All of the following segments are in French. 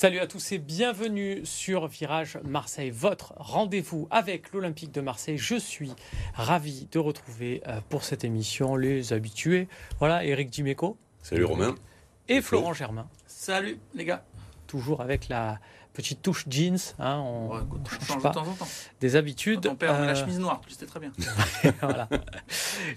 Salut à tous et bienvenue sur Virage Marseille, votre rendez-vous avec l'Olympique de Marseille. Je suis ravi de retrouver euh, pour cette émission les habitués. Voilà, Eric Dimeco. Salut Romain. Et Florent Germain. Salut les gars. Toujours avec la petite touche jeans. Hein, on Ouais, écoute, on change change pas de temps en temps. des habitudes. Ton père met la Euh, chemise noire, c'était très bien. voilà.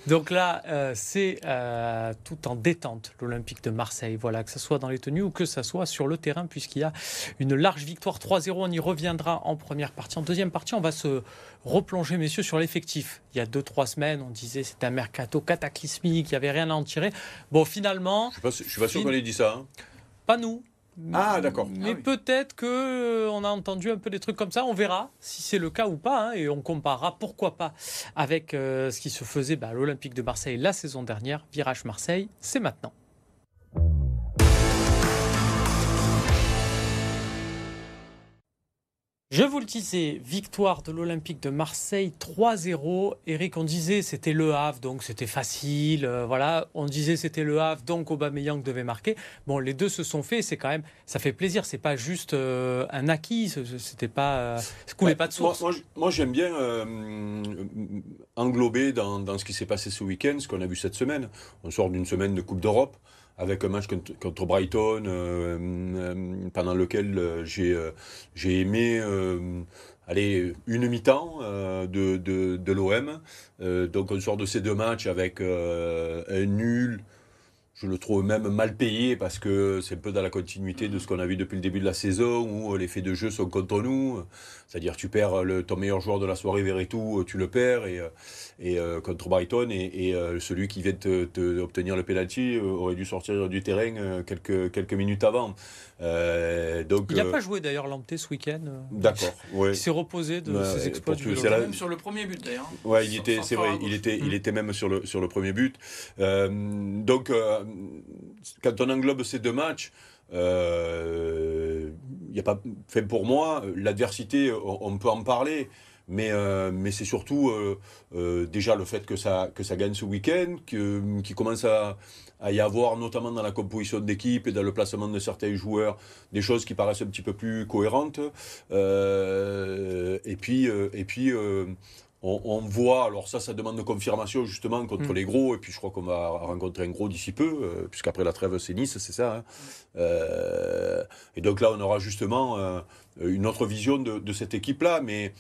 Donc là, euh, c'est euh, tout en détente, l'Olympique de Marseille. Voilà, que ce soit dans les tenues ou que ce soit sur le terrain, puisqu'il y a une large victoire 3-0. On y reviendra en première partie. En deuxième partie, on va se replonger, messieurs, sur l'effectif. Il y a 2-3 semaines, on disait c'était un mercato cataclysmique, il n'y avait rien à en tirer. Bon, finalement, Je suis pas, sûr- je suis pas sûr qu'on ait dit ça. hein. pas nous. Ah, d'accord. Mais Ah oui. peut-être que euh, on a entendu un peu des trucs comme ça. On verra si c'est le cas ou pas, hein, et on comparera pourquoi pas avec euh, ce qui se faisait bah, à l'Olympique de Marseille la saison dernière. Virage Marseille, c'est maintenant. Je vous le disais, victoire de l'Olympique de Marseille 3-0. Eric, on disait c'était le Havre, donc c'était facile. euh, voilà, on disait c'était le Havre, donc Aubameyang devait marquer. Bon, les deux se sont faits. C'est quand même, ça fait plaisir. C'est pas juste euh, un acquis. C'était pas, euh, ça coulait pas de source. moi, j'aime bien euh, englober dans, dans ce qui s'est passé ce week-end, ce qu'on a vu cette semaine. On sort d'une semaine de Coupe d'Europe avec un match contre, Brighton euh, euh, pendant lequel euh, j'ai aimé une mi-temps de, de, de l'OM. Donc on sort de ces deux matchs avec un nul. Je le trouve même mal payé parce que c'est un peu dans la continuité de ce qu'on a vu depuis le début de la saison où les faits de jeu sont contre nous. C'est-à-dire tu perds le, ton meilleur joueur de la soirée, Verretou, tu le perds et, euh, et euh, contre Brighton et, et, euh, celui qui vient de te, te- obtenir le penalty euh, aurait dû sortir du terrain euh, quelques, quelques minutes avant. Euh, donc, Il n'a euh, pas joué d'ailleurs Lamptey ce week-end. euh, D'accord, ouais. Il s'est reposé de ses exploits du vélo. Même sur le premier but d'ailleurs. Ouais, il était, c'est vrai, il était, Mm. il était même sur le, sur le premier but. Euh, donc, euh, quand on englobe ces deux matchs, euh, y a pas, fait pour moi, l'adversité, on, peut en parler. Mais, euh, mais c'est surtout euh, euh, déjà le fait que ça, que ça gagne ce week-end, qu'il commence à, à y avoir, notamment dans la composition d'équipe et dans le placement de certains joueurs, des choses qui paraissent un petit peu plus cohérentes. Et puis, et puis on, on voit, alors ça, ça demande de confirmation justement contre Mm. les gros, et puis je crois qu'on va rencontrer un gros d'ici peu, euh, puisqu'après la trêve, c'est Nice, c'est ça. hein. Euh, et donc là, on aura justement euh, une autre vision de, de cette équipe-là, mais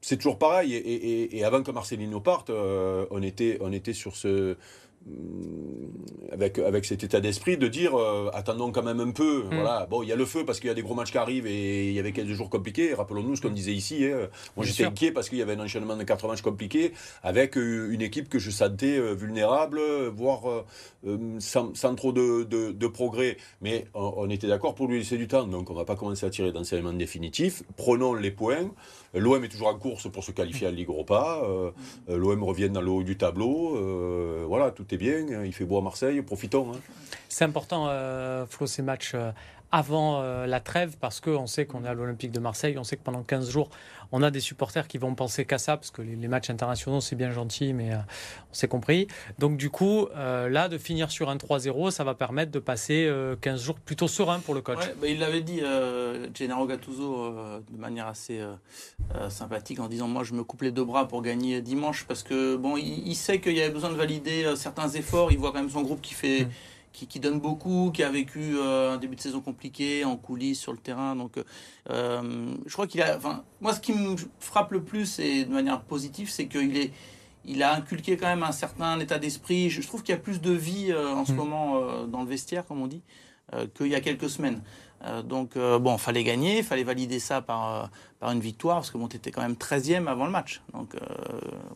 c'est toujours pareil. Et, et- et avant que Marcelino parte, on, était, on était sur ce. Hum, Avec, avec cet état d'esprit de dire euh, attendons quand même un peu. Voilà. Bon, il y a le feu parce qu'il y a des gros matchs qui arrivent et il y avait 15 jours compliqués. Rappelons-nous ce qu'on disait ici. hein. Moi, j'étais inquiet parce qu'il y avait un enchaînement de 4 matchs compliqués avec euh, une équipe que je sentais euh, vulnérable, euh, voire euh, euh, sans, sans trop de, de- de progrès. Mais on, on était d'accord pour lui laisser du temps. Donc, on ne va pas commencer à tirer d'enseignement définitif. Prenons les points. L'OM est toujours en course pour se qualifier à Ligue Europa. Euh, euh, L'OM revient dans le haut du tableau. Euh, voilà, tout est bien. Il fait beau à Marseille. Profitons. hein. C'est important, Flo, ces matchs avant euh, la trêve, parce qu'on sait qu'on est à l'Olympique de Marseille, on sait que pendant 15 jours, on a des supporters qui vont penser qu'à ça, parce que les, les matchs internationaux, c'est bien gentil, mais euh, on s'est compris. Donc du coup, euh, là, de finir sur un 3-0, ça va permettre de passer euh, 15 jours plutôt serein pour le coach. Ouais, bah, il l'avait dit, Gennaro Gattuso, de manière assez sympathique, en disant Moi, je me coupe les deux bras pour gagner dimanche, parce que bon, il, il sait qu'il y avait besoin de valider certains efforts. Il voit quand même son groupe qui fait. Mm. Qui, qui donne beaucoup, qui a vécu euh, un début de saison compliqué en coulisses sur le terrain. Donc, euh, je crois qu'il a. Enfin, moi, ce qui me frappe le plus et de manière positive, c'est qu'il est, il a inculqué quand même un certain état d'esprit. Je, je trouve qu'il y a plus de vie euh, en ce Mm. moment dans le vestiaire, comme on dit, qu'il y a quelques semaines. Donc, bon, fallait gagner, fallait valider ça par, par une victoire, parce que bon, tu étais quand même 13e avant le match. Donc,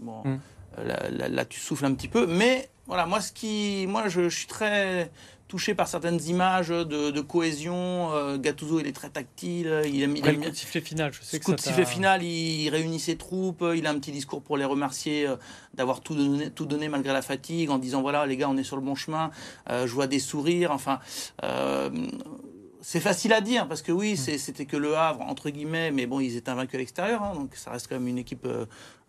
bon, Mm. Là, là- là, tu souffles un petit peu. Mais voilà, moi, ce qui, moi je, je suis très touché par certaines images de, de cohésion. Euh, Gattuso, il est très tactile. Il aime, il aime le coup de sifflet final, je sais que coup ça de sifflet final, il réunit ses troupes, il a un petit discours pour les remercier euh, d'avoir tout donné, tout donné malgré la fatigue, en disant voilà les gars on est sur le bon chemin, euh, je vois des sourires, enfin euh, c'est facile à dire parce que oui c'est- c'était que le Havre entre guillemets, mais bon ils étaient invaincus à l'extérieur, hein, donc ça reste quand même une équipe euh,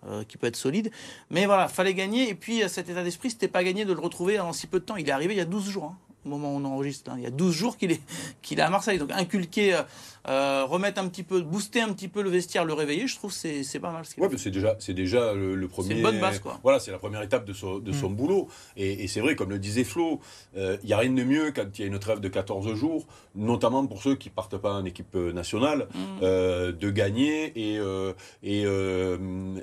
euh, qui peut être solide. Mais voilà, fallait gagner et puis euh, cet état d'esprit c'était pas gagné de le retrouver en si peu de temps. Il est arrivé il y a 12 jours. hein, au moment où on enregistre, hein. il y a 12 jours qu'il est, qu'il est à Marseille. Donc inculquer, euh, euh, remettre un petit peu, booster un petit peu le vestiaire, le réveiller, je trouve c'est c'est pas mal. ce Ouais, mais c'est déjà, c'est déjà le, le premier. une bonne base, quoi. Voilà, c'est la première étape de son, de son boulot. Et, et c'est vrai, comme le disait Flo, il n'y a rien de mieux quand il y a une trêve de 14 jours, notamment pour ceux qui partent pas en équipe nationale, Mm. euh, de gagner et, euh, et, euh,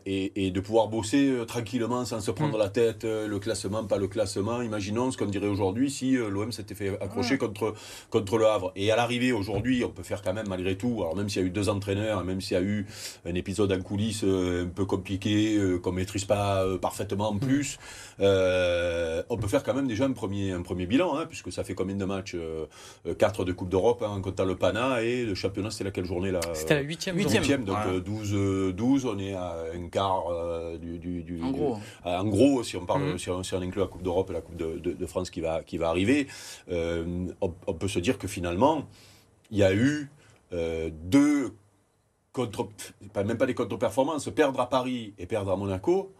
et, et de pouvoir bosser euh, tranquillement sans se prendre la tête, euh, le classement, pas le classement. Imaginons ce qu'on dirait aujourd'hui si euh, s'était fait accrocher contre, contre le Havre. Et à l'arrivée, aujourd'hui, on peut faire quand même, malgré tout, alors même s'il y a eu deux entraîneurs, même s'il y a eu un épisode en coulisses euh, un peu compliqué, euh, qu'on maîtrise pas euh, parfaitement en plus, euh, on peut faire quand même déjà un premier, un premier bilan, hein, puisque ça fait combien de matchs euh, euh, Quatre de Coupe d'Europe, hein, en comptant le Pana, et le championnat, c'était laquelle journée là C'était la huitième. Huitième. donc. Huitième, donc Voilà. euh, 12, euh, 12, on est à un quart euh, du, du, du- En gros. du- en gros, si on parle, Mhm. si, on, si on inclut la Coupe d'Europe et la Coupe de, de- de France qui va, qui va arriver, euh, on, on peut se dire que finalement, il y a eu euh, deux contre, pas, même pas des contre-performances, perdre à Paris et perdre à Monaco.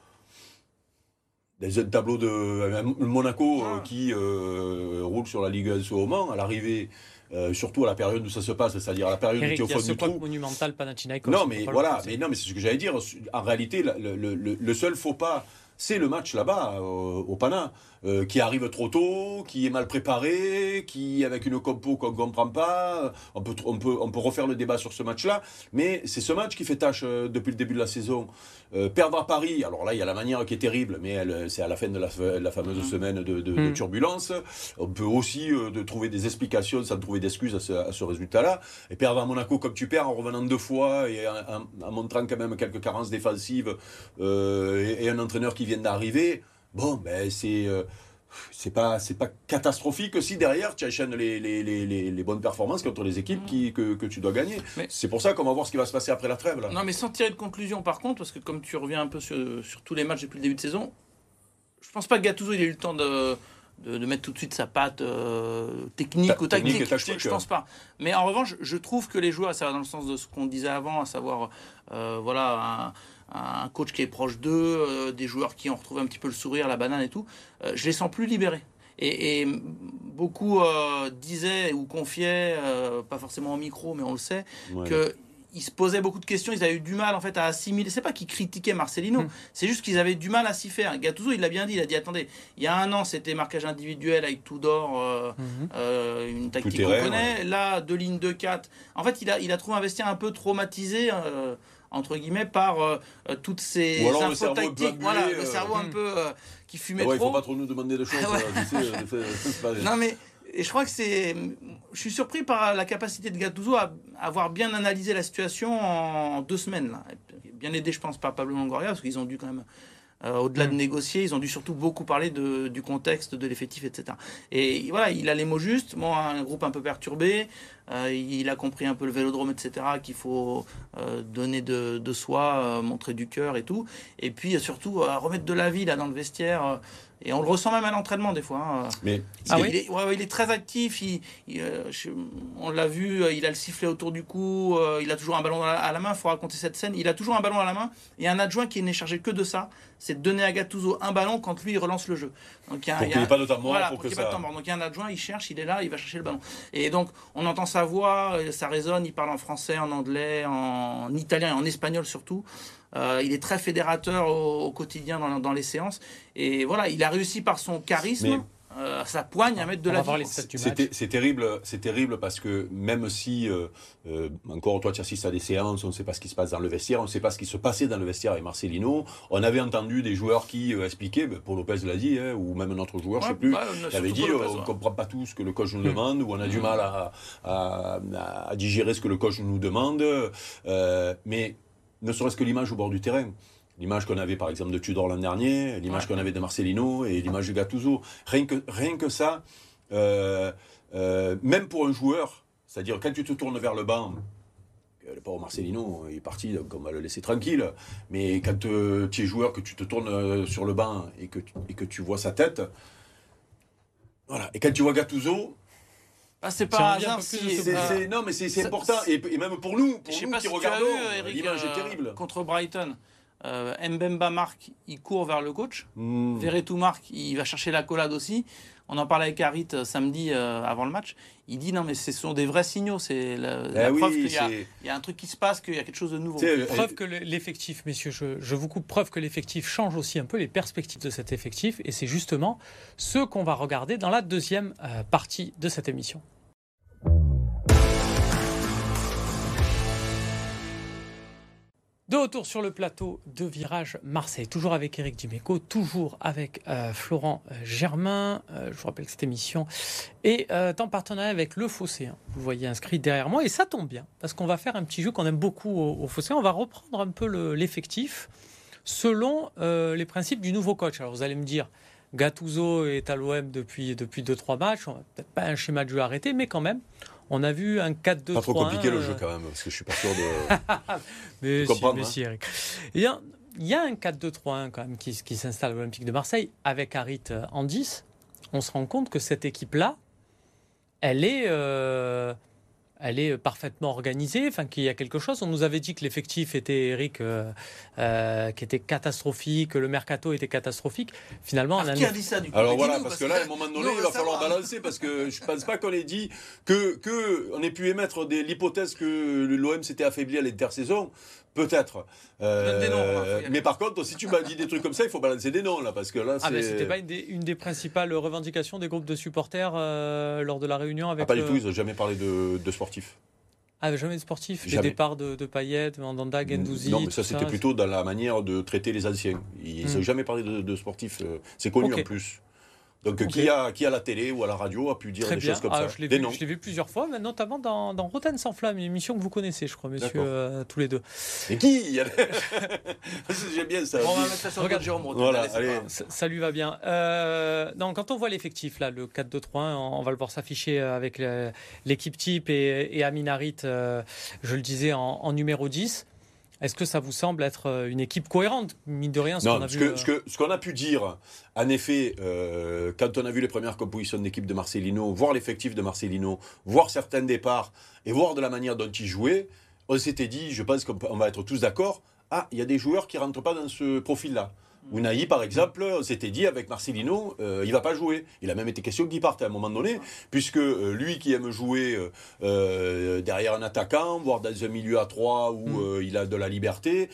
Dans un tableau de Monaco euh, Ouais. qui euh, roule sur la Ligue 1 ce moment, à l'arrivée, euh, surtout à la période où ça se passe, c'est-à-dire à la période où Eric, au fond ce du trou. monumental Panathinaikos. Non, on mais voilà, mais non, mais c'est ce que j'allais dire. En réalité, le, le- le- le seul faux pas, c'est le match là-bas, au, au Pana, euh, qui arrive trop tôt, qui est mal préparé, qui avec une compo qu'on ne comprend pas. On peut, on, peut, on peut refaire le débat sur ce match-là, mais c'est ce match qui fait tâche euh, depuis le début de la saison. Euh, perdre à Paris, alors là, il y a la manière qui est terrible, mais c'est à la fin de la, la fameuse semaine de, de- de Mhm. turbulence. On peut aussi euh, de trouver des explications sans trouver d'excuses à ce, résultat-là. Et perdre à Monaco comme tu perds en revenant deux fois et en, en- en montrant quand même quelques carences défensives euh, et, et un entraîneur qui vient d'arriver, bon, ben c'est. euh, c'est pas, c'est pas catastrophique si derrière tu enchaînes les, les, les, les, les bonnes performances contre les équipes qui, que, que tu dois gagner. Mais- C'est pour ça qu'on va voir ce qui va se passer après la trêve. Là. Non, mais sans tirer de conclusion, par contre, parce que comme tu reviens un peu sur, sur tous les matchs depuis le début de saison, je pense pas que Gattuso il ait eu le temps de, de, de mettre tout de suite sa patte euh, technique Ta- ou tactique. je, je pense pas. Mais en revanche, je trouve que les joueurs, ça va dans le sens de ce qu'on disait avant, à savoir, euh, voilà, un, un coach qui est proche d'eux, euh, des joueurs qui ont retrouvé un petit peu le sourire, la banane et tout, euh, je les sens plus libérés. Et, et beaucoup euh, disaient ou confiaient, euh, pas forcément au micro, mais on le sait, Ouais. que ils se posaient beaucoup de questions, ils avaient eu du mal en fait à assimiler. C'est pas qu'ils critiquaient Marcelino, Hmm. c'est juste qu'ils avaient du mal à s'y faire. Gattuso, il l'a bien dit, il a dit attendez, il y a un an c'était marquage individuel avec Tudor, euh, Mhm. euh, une tactique qu'on connaît. Là, deux lignes de 4. En fait, il a, il a trouvé un vestiaire un peu traumatisé. euh, entre guillemets par euh, euh, toutes ces Ou alors le infos cerveau tactiques voilà le euh, cerveau un hmm. peu euh, qui fumait ouais, il trop faut pas trop nous demander de choses. Non mais et je crois que c'est. Je suis surpris par la capacité de Gattuso à à avoir bien analysé la situation en deux semaines. Là. Bien aidé, je pense, par Pablo Longoria, parce qu'ils ont dû quand même, euh, au-delà de Mm. négocier, ils ont dû surtout beaucoup parler de, du contexte, de l'effectif, etc. Et voilà, il a les mots justes. Bon, un groupe un peu perturbé. euh, il a compris un peu le vélodrome, etc. Qu'il faut euh, donner de, de soi, montrer du cœur et tout. Et puis surtout remettre de la vie là dans le vestiaire. Et on le ressent même à l'entraînement des fois. hein. Mais Ah il, oui est, ouais, ouais, il est très actif. Il, il, euh, je- on l'a vu, euh, il a le sifflet autour du cou. euh, il a toujours un ballon à la, à la main. Il faut raconter cette scène. Il a toujours un ballon à la main. Et un adjoint qui n'est chargé que de ça, c'est de donner à Gattuso un ballon quand lui il relance le jeu. Donc il y a, pour il y qu'il a- n'y ait pas de temps mort, voilà, pour pour qu'il ait pas de ça. temps mort. Donc il y a un adjoint, il cherche, il est là, il va chercher le ballon. Et donc on entend sa voix, ça résonne. Il parle en français, en anglais, en italien et en espagnol surtout. Euh, il est très fédérateur au, au quotidien dans, dans les séances. Et voilà, il a réussi par son charisme, Mais- euh, sa poigne à mettre de On la vie. C'est terrible, c'est terrible parce que même si euh, euh, encore toi tu assistes à des séances, on ne sait pas ce qui se passe dans le vestiaire, on ne sait pas ce qui se passait dans le vestiaire avec Marcelino. On avait entendu des joueurs qui euh, expliquaient, ben, Paul Lopez l'a dit, hein, ou même notre joueur, je Ouais, sais plus, ouais, il avait dit euh, Lopez, on ne ouais. comprend pas tout ce que le coach nous Mm. demande, ou on a du Mm. mal à, à- à- à digérer ce que le coach nous demande. Euh, mais ne serait-ce que l'image au bord du terrain. L'image qu'on avait par exemple de Tudor l'an dernier, l'image qu'on avait de Marcelino et l'image de Gattuso. Rien que, rien que ça, euh, euh, même pour un joueur, c'est-à-dire quand tu te tournes vers le banc, euh, le pauvre Marcelino il est parti, donc on va le laisser tranquille. Mais quand tu es joueur, que tu te tournes sur le banc et que, tu- et que tu vois sa tête, voilà. Et quand tu vois Gattuso, Ah, c'est pas un hasard si. euh, non mais c'est, important. Et, et même pour nous, pour nous pas qui si regardons, l'image est euh, terrible. Contre Brighton, euh, Mbemba marque, il court vers le coach. Hmm. Verretou marque, il va chercher la collade aussi. On en parlait avec Harit samedi avant le match. Il dit non, mais ce sont des vrais signaux. C'est la, Eh oui, preuve qu'il y, a- y un truc qui se passe, qu'il y a quelque chose de nouveau. Preuve que le- l'effectif, messieurs, je, je vous coupe, preuve que l'effectif change aussi un peu les perspectives de cet effectif. Et c'est justement ce qu'on va regarder dans la deuxième euh, partie de cette émission. De retour sur le plateau de Virage Marseille, toujours avec Eric Dimeco, toujours avec euh, Florent euh, Germain. Euh, je vous rappelle que cette émission est en partenariat avec Le Fossé. hein. Vous voyez inscrit derrière moi et ça tombe bien parce qu'on va faire un petit jeu qu'on aime beaucoup au, Fossé. On va reprendre un peu le- l'effectif selon les principes du nouveau coach. Alors vous allez me dire, Gattuso est à l'OM depuis depuis deux trois matchs. On va peut-être pas un schéma de jeu arrêté, mais quand même, on a vu un 4-2-3. Pas trop compliqué le euh, jeu quand même, parce que je suis pas sûr de. mais si, mais hein. si, Eric. Il y a, il y a un 4-2-3-1 quand même qui, qui s'installe à l'Olympique de Marseille avec Harit euh, en 10. On se rend compte que cette équipe-là, elle est, euh, elle est parfaitement organisée, enfin qu'il y a quelque chose. On nous avait dit que l'effectif était, Eric, euh, euh, qui était catastrophique, que le mercato était catastrophique. Finalement, on a qui a dit ça du coup? Alors voilà, parce que là, à un moment donné, on il va falloir balancer parce que je pense pas qu'on ait dit que, que on ait pu émettre des- l'hypothèse que l'OM s'était affaibli à l'intersaison. Peut-être. Euh, des noms, mais par contre, si tu m'as dit des trucs comme ça, il faut balancer des noms là, parce que là, c'est. Ah, mais c'était pas une des, une des principales revendications des groupes de supporters euh, lors de la réunion avec. Ah, pas du le- tout, ils n'ont jamais parlé de, de sportifs. Ah, jamais de sportifs. Les Jamais. départs de, de Payet, Mandanda, Gendouzi. non, mais ça, c'était plutôt dans la manière de traiter les anciens. Ils n'ont Hmm. jamais parlé de, de sportifs. euh, C'est connu en plus. Donc, qui, a, qui à la télé ou à la radio a pu dire Très des bien. choses comme Ah, ça je l'ai vu, noms. je l'ai vu plusieurs fois, mais notamment dans, dans Rotten sans flamme, une émission que vous connaissez, je crois, monsieur, euh, tous les deux. Et qui a- J'aime bien ça. Bon, on va mettre ça sur le Regarde. Jérôme Rotten. Voilà, Allez, Ça, ça lui va bien. Euh, non, quand on voit l'effectif, là, le 4-2-3-1, on on va le voir s'afficher euh, avec le- l'équipe type et, et Amin Harit, euh, je le disais, en, en numéro 10. Est-ce que ça vous semble être euh, une équipe cohérente Mine de rien, ce a ce vu. que- euh, ce que- ce qu'on a pu dire, en effet, euh, quand on a vu les premières compositions d'équipe de Marcelino, voir l'effectif de Marcelino, voir certains départs et voir de la manière dont il jouait, on s'était dit, je pense qu'on va être tous d'accord, ah, il y a des joueurs qui rentrent pas dans ce profil-là. Unai, par exemple, on s'était dit avec Marcelino, euh, il va pas jouer. Il a même été question qu'il parte à un moment donné, puisque euh, lui qui aime jouer euh, derrière un attaquant, voire dans un milieu à trois où Mm. il a de la liberté,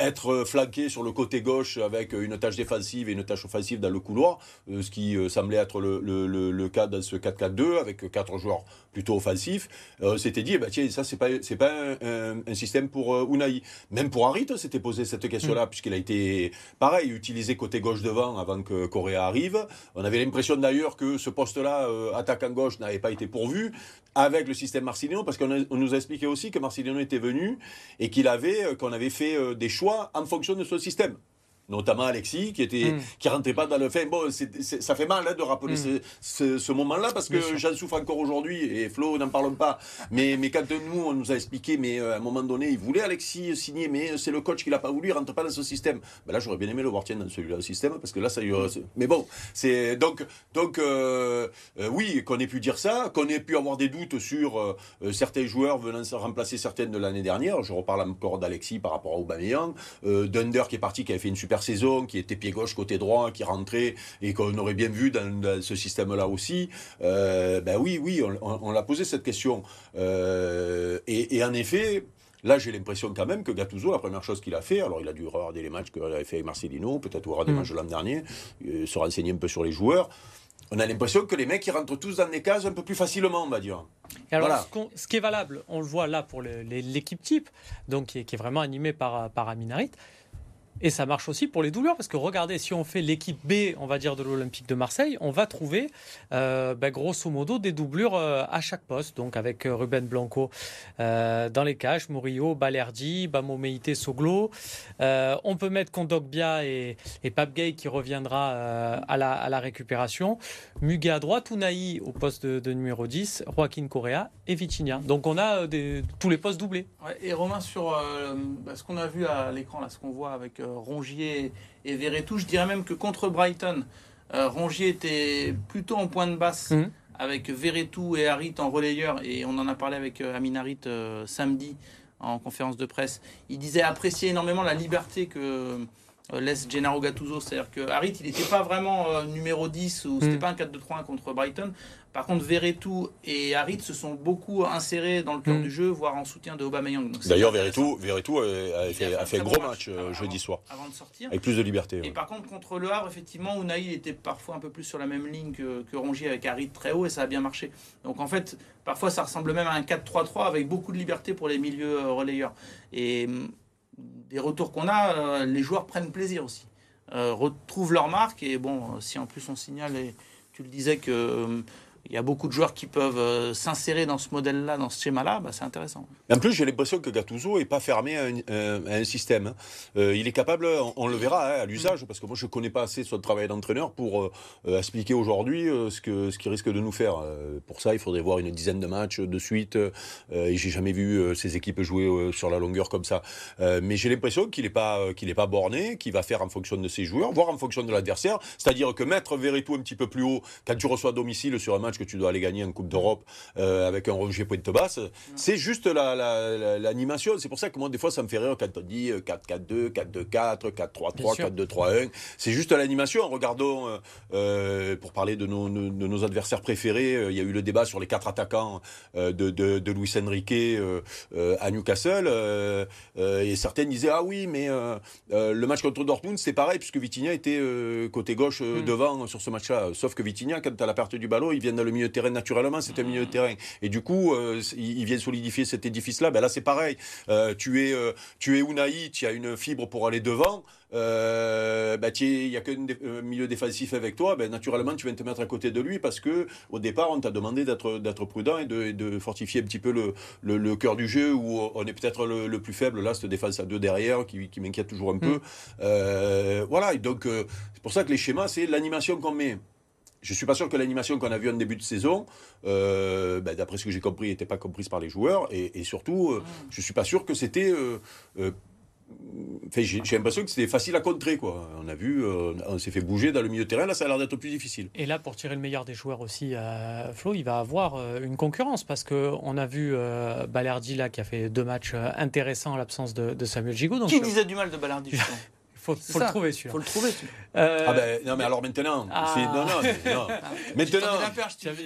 être flanqué sur le côté gauche avec une tâche défensive et une tâche offensive dans le couloir, ce qui semblait être le, le- le- le cas dans ce 4-4-2 avec quatre joueurs plutôt offensifs. Euh, on s'était dit, eh ben, tiens, ça c'est pas c'est pas un, système pour euh, Unai. Même pour Harit, on s'était posé cette question-là puisqu'il a été pareil utilisé côté gauche devant avant que Correa arrive. On avait l'impression d'ailleurs que ce poste-là, euh, attaquant gauche, n'avait pas été pourvu avec le système Marcelino, parce qu'on nous a expliqué aussi que Marcelino était venu et qu'il avait, euh, qu'on avait fait euh, des choix en fonction de son système. Notamment Alexis, qui était, Mm. qui rentrait pas dans le fait. Bon, c'est- ça fait mal hein, de rappeler Mm. ce, ce- ce moment-là parce que j'en souffre encore aujourd'hui et Flo, n'en parlons pas. Mais, mais quand nous, on nous a expliqué, mais euh, à un moment donné, il voulait Alexis signer, mais c'est le coach qui l'a pas voulu, il rentre pas dans ce système. Ben là, j'aurais bien aimé le voir dans celui-là, système, parce que là, ça y est. c'est- Mais bon, c'est donc, donc euh, euh, oui, qu'on ait pu dire ça, qu'on ait pu avoir des doutes sur euh, euh, certains joueurs venant se remplacer certaines de l'année dernière. Je reparle encore d'Alexis par rapport à Aubameyang, euh, Dunder qui est parti, qui avait fait une super saison, qui était pied gauche, côté droit, qui rentrait et qu'on aurait bien vu dans, dans ce système-là aussi. Euh, ben oui, oui, on, on- on l'a posé cette question. Euh, et, et en effet, Là, j'ai l'impression quand même que Gattuso, la première chose qu'il a fait, alors il a dû regarder les matchs qu'il avait fait avec Marcelino, peut-être voir des Mm. matchs de l'an dernier, euh, se renseigner un peu sur les joueurs. On a l'impression que les mecs, ils rentrent tous dans des cases un peu plus facilement, on va dire. Et alors, Voilà. ce, qu'on- ce qui est valable, on le voit là pour l'équipe type, donc qui est, qui est vraiment animée par, par Amin Harit. Et ça marche aussi pour les doubleurs, parce que regardez, si on fait l'équipe B, on va dire, de l'Olympique de Marseille, on va trouver, euh, ben, grosso modo, des doublures euh, à chaque poste. Donc avec euh, Ruben Blanco dans les cages, Murillo, Balerdi, Bamo Meite, Soglo. On peut mettre Kondogbia et, et Pape Gay qui reviendra à, la, récupération. Muguet à droite, Unai au poste de, numéro 10, Joaquin Correa et Vitinha. Donc on a tous les postes doublés. Et Romain, sur bah, ce qu'on a vu à l'écran, là, ce qu'on voit avec Rongier et Verretou, je dirais même que contre Brighton, euh, Rongier était plutôt en point de basse Mhm. avec Verretou et Harit en relayeur, et on en a parlé avec euh, Amin Harit euh, samedi en conférence de presse. Il disait apprécier énormément la liberté que laisse Gennaro Gattuso. C'est-à-dire que Harit, il n'était pas vraiment numéro 10 ou c'était mm. pas un 4-2-3-1 contre Brighton. Par contre, Verretou et Harit se sont beaucoup insérés dans le cœur mm. du jeu, voire en soutien de Aubameyang. D'ailleurs, Verretou, a, fait, a fait, gros match, jeudi soir. Avant de sortir. Avec plus de liberté. Et par contre, contre le Havre, effectivement, Unai était parfois un peu plus sur la même ligne que, que Rongier avec Harit très haut et ça a bien marché. Donc en fait, parfois ça ressemble même à un 4-3-3 avec beaucoup de liberté pour les milieux relayeurs. Et mm, des retours qu'on a, euh, les joueurs prennent plaisir aussi. Euh, retrouvent leur marque. Et bon, si en plus on signale, et tu le disais, que euh, il y a beaucoup de joueurs qui peuvent euh, s'insérer dans ce modèle-là, dans ce schéma-là, bah, c'est intéressant. En plus, j'ai l'impression que Gattuso n'est pas fermé à un, système. Hein. Euh, il est capable, on, le verra hein, à l'usage, parce que moi je ne connais pas assez son travail d'entraîneur pour euh, expliquer aujourd'hui ce qu'il ce qui risque de nous faire. pour ça, il faudrait voir une dizaine de matchs de suite, et j'ai jamais vu ces équipes jouer sur la longueur comme ça. mais j'ai l'impression qu'il n'est pas, qu'il pas borné, qu'il va faire en fonction de ses joueurs, voire en fonction de l'adversaire. C'est-à-dire que mettre Verretou un petit peu plus haut quand tu reçois à domicile sur un match que tu dois aller gagner en Coupe d'Europe euh, avec un Roger Pointe basse. C'est juste l'animation. c'est pour ça que moi, des fois, ça me fait rire quand on dit 4-4-2, 4-2-4, 4-3-3, 4-2-3-1. C'est juste l'animation. Regardons, euh, euh, pour parler de nos, de nos, adversaires préférés, il y a eu le débat sur les quatre attaquants de, de, de, Luis Enrique à Newcastle. et certains disaient, ah oui, mais le match contre Dortmund, c'est pareil, puisque Vitinha était côté gauche hmm. devant sur ce match-là. Sauf que Vitinha, quand tu as la perte du ballon, il vient dans le milieu de terrain naturellement, c'est un milieu de terrain. Et du coup, euh, il vient solidifier cet édifice-là. Ben là, c'est pareil. Euh, tu es, euh, tu es Unai, tu as une fibre pour aller devant. Euh, bah, il n'y a qu'un milieu défensif avec toi, ben, naturellement tu vas te mettre à côté de lui parce que au départ on t'a demandé d'être prudent et de, de, fortifier un petit peu le, le, cœur du jeu où on est peut-être le, plus faible là, cette défense à deux derrière qui, qui m'inquiète toujours un peu. Mm. voilà, et donc c'est pour ça que les schémas c'est l'animation qu'on met je suis pas sûr que l'animation qu'on a vue en début de saison, euh, ben, d'après ce que j'ai compris, n'était pas comprise par les joueurs. Et, surtout, euh, mm. je suis pas sûr que c'était. Euh, j'ai l'impression que c'était facile à contrer. Quoi. On a vu, on s'est fait bouger dans le milieu de terrain. Là, ça a l'air d'être plus difficile. Et là, pour tirer le meilleur des joueurs aussi, Flo, il va avoir une concurrence parce qu'on a vu Balerdi là, qui a fait deux matchs intéressants en l'absence de, Samuel Gigot. Donc, qui disait du mal de Balerdi faut, faut le trouver celui-là. Faut le trouver euh... Ah ben non mais alors maintenant, ah. non non, non. maintenant.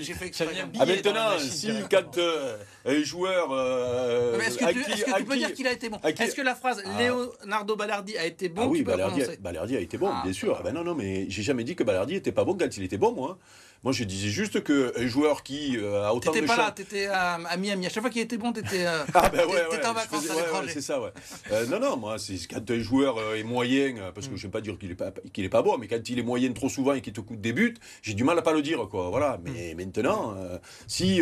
J'ai fait ah maintenant, si quand euh, un joueur. Euh, est-ce que, tu, est que tu peux dire qu'il a été bon Est-ce que la phrase ah. Leonardo Balardi a été bon Ah oui, Balardi, Balardi a été bon, ah. bien sûr. Ah ben non non mais j'ai jamais dit que Balardi était pas bon quand il était bon moi. Moi, je disais juste qu'un joueur qui euh, a autant de T'étais pas là, t'étais à, à Miami. À chaque fois qu'il était bon, t'étais euh, ah ben ouais, ouais, en vacances à l'étranger. c'est ça, ouais. Euh, non, non, moi, c'est quand un joueur est moyen, parce que je ne vais pas dire qu'il n'est pas, qu'il est pas bon, mais quand il est moyen trop souvent et qu'il te coûte des buts, j'ai du mal à pas le dire, quoi. Voilà. Mais mm. maintenant, si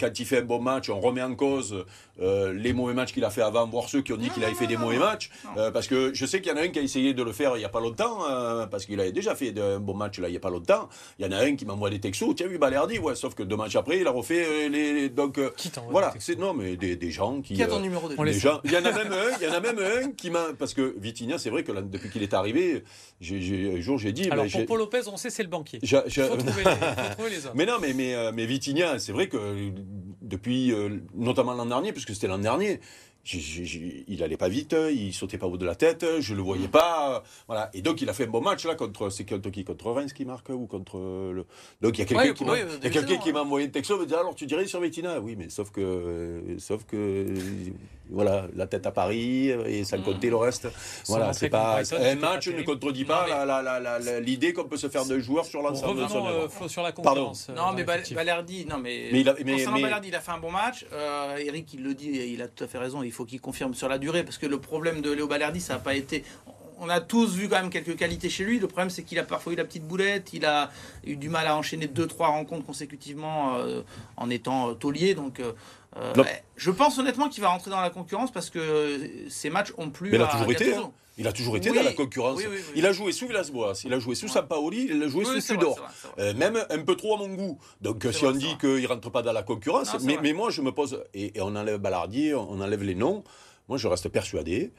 quand il fait un bon match, on remet en cause les mauvais matchs qu'il a fait avant, voire ceux qui ont dit qu'il avait fait des mauvais matchs, parce que je sais qu'il y en a un qui a essayé de le faire il n'y a pas longtemps, parce qu'il avait déjà fait un bon match là il n'y a pas longtemps. Il y en a un qui m'envoie des textos, tiens, vu, Balerdi, ouais, sauf que deux matchs après, il a refait euh, les. Donc, euh, qui voilà, c'est non, mais des, des, gens qui. Qui a ton euh, numéro de des gens, Il y en a même un, il y en a même un qui m'a. Parce que Vitinha, c'est vrai que là, depuis qu'il est arrivé, un jour j'ai dit. Alors pour Paul Lopez, on sait c'est le banquier. Il faut, trouver les, hommes. Mais non, mais, mais, mais Vitinha, c'est vrai que depuis, notamment l'an dernier, puisque c'était l'an dernier, il n'allait pas vite, il sautait pas au bout de la tête, je le voyais pas, voilà. Et donc il a fait un bon match là contre, c'est contre qui, contre Reims qui marque ou contre le. Donc il y a quelqu'un qui, m'a, envoyé un texto, me dit alors tu dirais sur Bettina, oui, mais sauf que, sauf que, voilà, la tête à Paris et ça comptait le reste. Voilà, c'est pas un match ne contredit pas l'idée qu'on peut se faire de joueurs sur l'ensemble de son euh, sur la concurrence. Euh, non, mais Balerdi, non mais, mais, il a, mais, Balerdi, il a fait un bon match. Euh, Eric, il le dit, il a tout à fait raison il faut qu'il confirme sur la durée, parce que le problème de Léo Balerdi, ça n'a pas été on a tous vu quand même quelques qualités chez lui. Le problème, c'est qu'il a parfois eu la petite boulette. Il a eu du mal à enchaîner deux, trois rencontres consécutivement euh, en étant euh, taulier. Donc, euh, je pense honnêtement qu'il va rentrer dans la concurrence parce que ces matchs ont plus. Mais il a toujours été. Hein. Il a toujours été dans la concurrence. il a joué sous Villas-Boas, il a joué sous Sampaoli, il a joué sous Sudor. même un peu trop à mon goût. Donc si on dit qu'il ne rentre pas dans la concurrence, mais, mais, moi je me pose, et, et on enlève Ballardier, on enlève les noms, moi je reste persuadé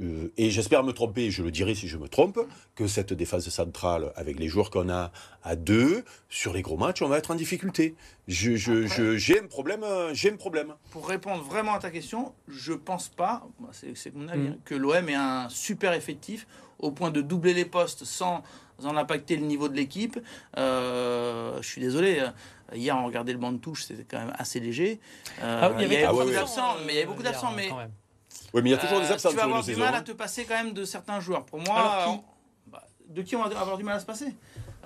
euh, et j'espère me tromper, je le dirai si je me trompe, que cette défense centrale, avec les joueurs qu'on a à deux, sur les gros matchs, on va être en difficulté. Je- je- je- J'ai un problème. J'ai un problème. Pour répondre vraiment à ta question, je pense pas, c'est mon avis, Mm. hein, que l'OM ait un super effectif au point de doubler les postes sans en impacter le niveau de l'équipe. Euh, je suis désolé. euh, Hier, on regardait le banc de touche, c'était quand même assez léger. Euh, Ah il y avait Ah beaucoup ouais, d'absents, mais il y avait beaucoup d'absents. Mais. Oui, mais il y a toujours des euh, absents tu vas avoir du mal à hein. te passer quand même de certains joueurs. Pour moi, Alors, qui on- bah, de qui on va avoir du mal à se passer?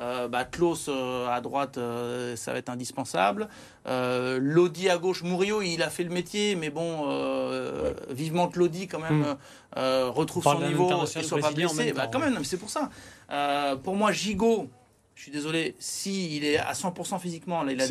Euh, bah, Klaus euh, à droite, euh, ça va être indispensable. Euh, Lodi à gauche, Murillo, il a fait le métier, mais bon, euh, vivement que Lodi quand même Mm. euh, retrouve son niveau et soit pas blessé. Bah, quand ouais. même, c'est pour ça. Euh, pour moi, Gigot, je suis désolé, si il est à 100% physiquement, là, il a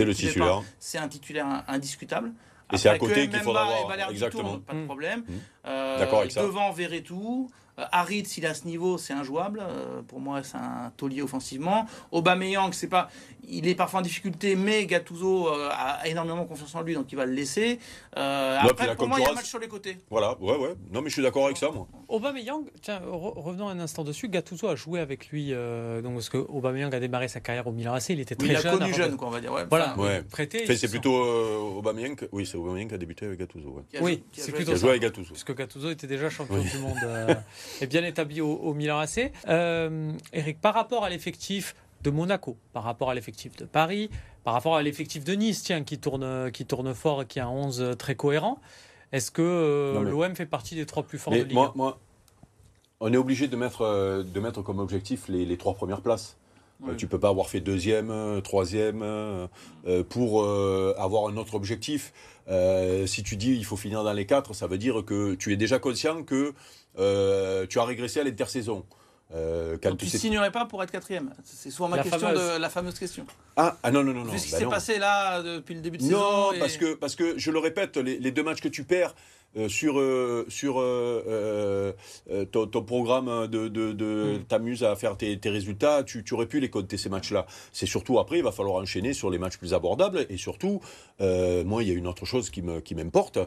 C'est un titulaire in- indiscutable. Et c'est à côté qu'il faudra. Balerdi Exactement. tournent, pas de Mm. problème. Mm. Euh, D'accord avec ça. Devant Verretou. Euh, Harit, s'il est à ce niveau, c'est injouable. Euh, pour moi, c'est un taulier offensivement. Aubameyang, c'est pas, il est parfois en difficulté, mais Gattuso euh, a énormément confiance en lui, donc il va le laisser. Euh, après, pour moi, il y a un match sur les côtés. Voilà, ouais, ouais. Non, mais je suis d'accord avec ça, moi. Aubameyang, tiens, re- revenons un instant dessus. Gattuso a joué avec lui, euh, donc parce que Aubameyang a démarré sa carrière au Milan AC, il était très il a jeune. connu avant jeune, de- quoi, on va dire. Ouais, Voilà, Ouais. prêté. Il c'est plutôt euh, Aubameyang. que- Oui, c'est Aubameyang qui a débuté avec Gattuso. Ouais. qui a Oui, a c'est plutôt Qui a joué avec Gattuso. Parce que Gattuso était déjà champion Oui. du monde et bien établi au, au Milan AC. Euh, Eric, par rapport à l'effectif de Monaco, par rapport à l'effectif de Paris, par rapport à l'effectif de Nice, tiens, qui tourne, qui tourne fort et qui a un 11 très cohérent, est-ce que euh, l'OM fait partie des trois plus forts de Ligue moi, moi, on est obligé de mettre, euh, de mettre comme objectif les, les trois premières places. Ouais. tu peux pas avoir fait deuxième, troisième euh, pour euh, avoir un autre objectif. Euh, si tu dis il faut finir dans les quatre, ça veut dire que tu es déjà conscient que euh, tu as régressé à l'intersaison. Euh, quand Donc, tu sais- signerais pas pour être quatrième. C'est souvent ma La question fameuse. de la fameuse question. Ah, ah non, non, non, non. Vu ce qui bah s'est non. passé là depuis le début de saison. Non, et- parce que, parce que je le répète, les, les deux matchs que tu perds euh, sur, euh, sur euh, ton, ton programme de, de, de Mm. t'amuses à faire tes, tes résultats, tu, tu aurais pu les compter ces matchs-là. C'est surtout après, il va falloir enchaîner sur les matchs plus abordables. Et surtout, moi, il y a une autre chose qui m'importe,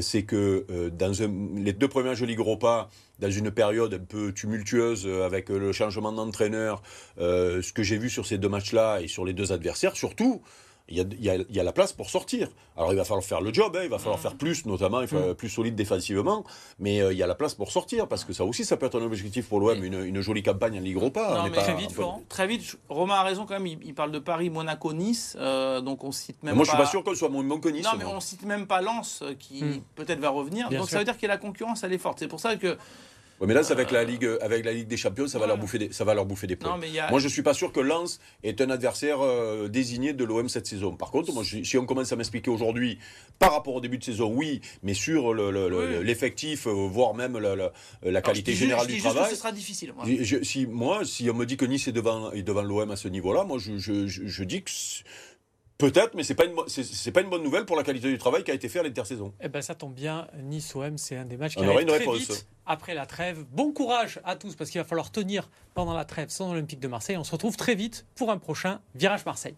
c'est que dans un- les deux premiers matchs de Ligue Europa, dans une période un peu tumultueuse avec le changement d'entraîneur, ce que j'ai vu sur ces deux matchs-là et sur les deux adversaires, surtout, il y, a, il, y a, il y a la place pour sortir. Alors il va falloir faire le job, hein, il va falloir faire plus, notamment il faut, plus solide défensivement, mais euh, il y a la place pour sortir, parce que ça aussi, ça peut être un objectif pour l'OM, une, une jolie campagne en Ligue Europa. Non, on n'est mais pas- très vite, Florent. Très vite, Romain a raison quand même. Il, il parle de Paris, Monaco, Nice. euh, donc on cite même Moi, pas. je suis pas sûr qu'on soit moins bon que Nice. Non, mais moi. on cite même pas Lens euh, qui Hmm. peut-être va revenir. Bien donc sûr. ça veut dire que la concurrence elle est forte. C'est pour ça que Ouais, mais là, c'est avec la Ligue, avec la Ligue des Champions, ça va, leur bouffer des, ça va leur bouffer des points. non, mais il y a. Moi, je suis pas sûr que Lens est un adversaire euh, désigné de l'OM cette saison. Par contre, moi, je- si on commence à m'expliquer aujourd'hui, par rapport au début de saison, oui, mais sur le- le- le- Oui. l'effectif, euh, voire même la, la- la Alors, qualité générale je dis du travail. ce sera difficile. Je- je- si, moi, si on me dit que Nice est devant, est devant l'OM à ce niveau-là, moi, je, dis que peut-être, mais c'est pas une, bo- c'est- c'est pas une bonne nouvelle pour la qualité du travail qui a été fait à l'intersaison. Eh ben ça tombe bien, Nice-OM, c'est un des matchs qui On arrive une très réponse. vite après la trêve. Bon courage à tous parce qu'il va falloir tenir pendant la trêve sans Olympique de Marseille. On se retrouve très vite pour un prochain Virage Marseille.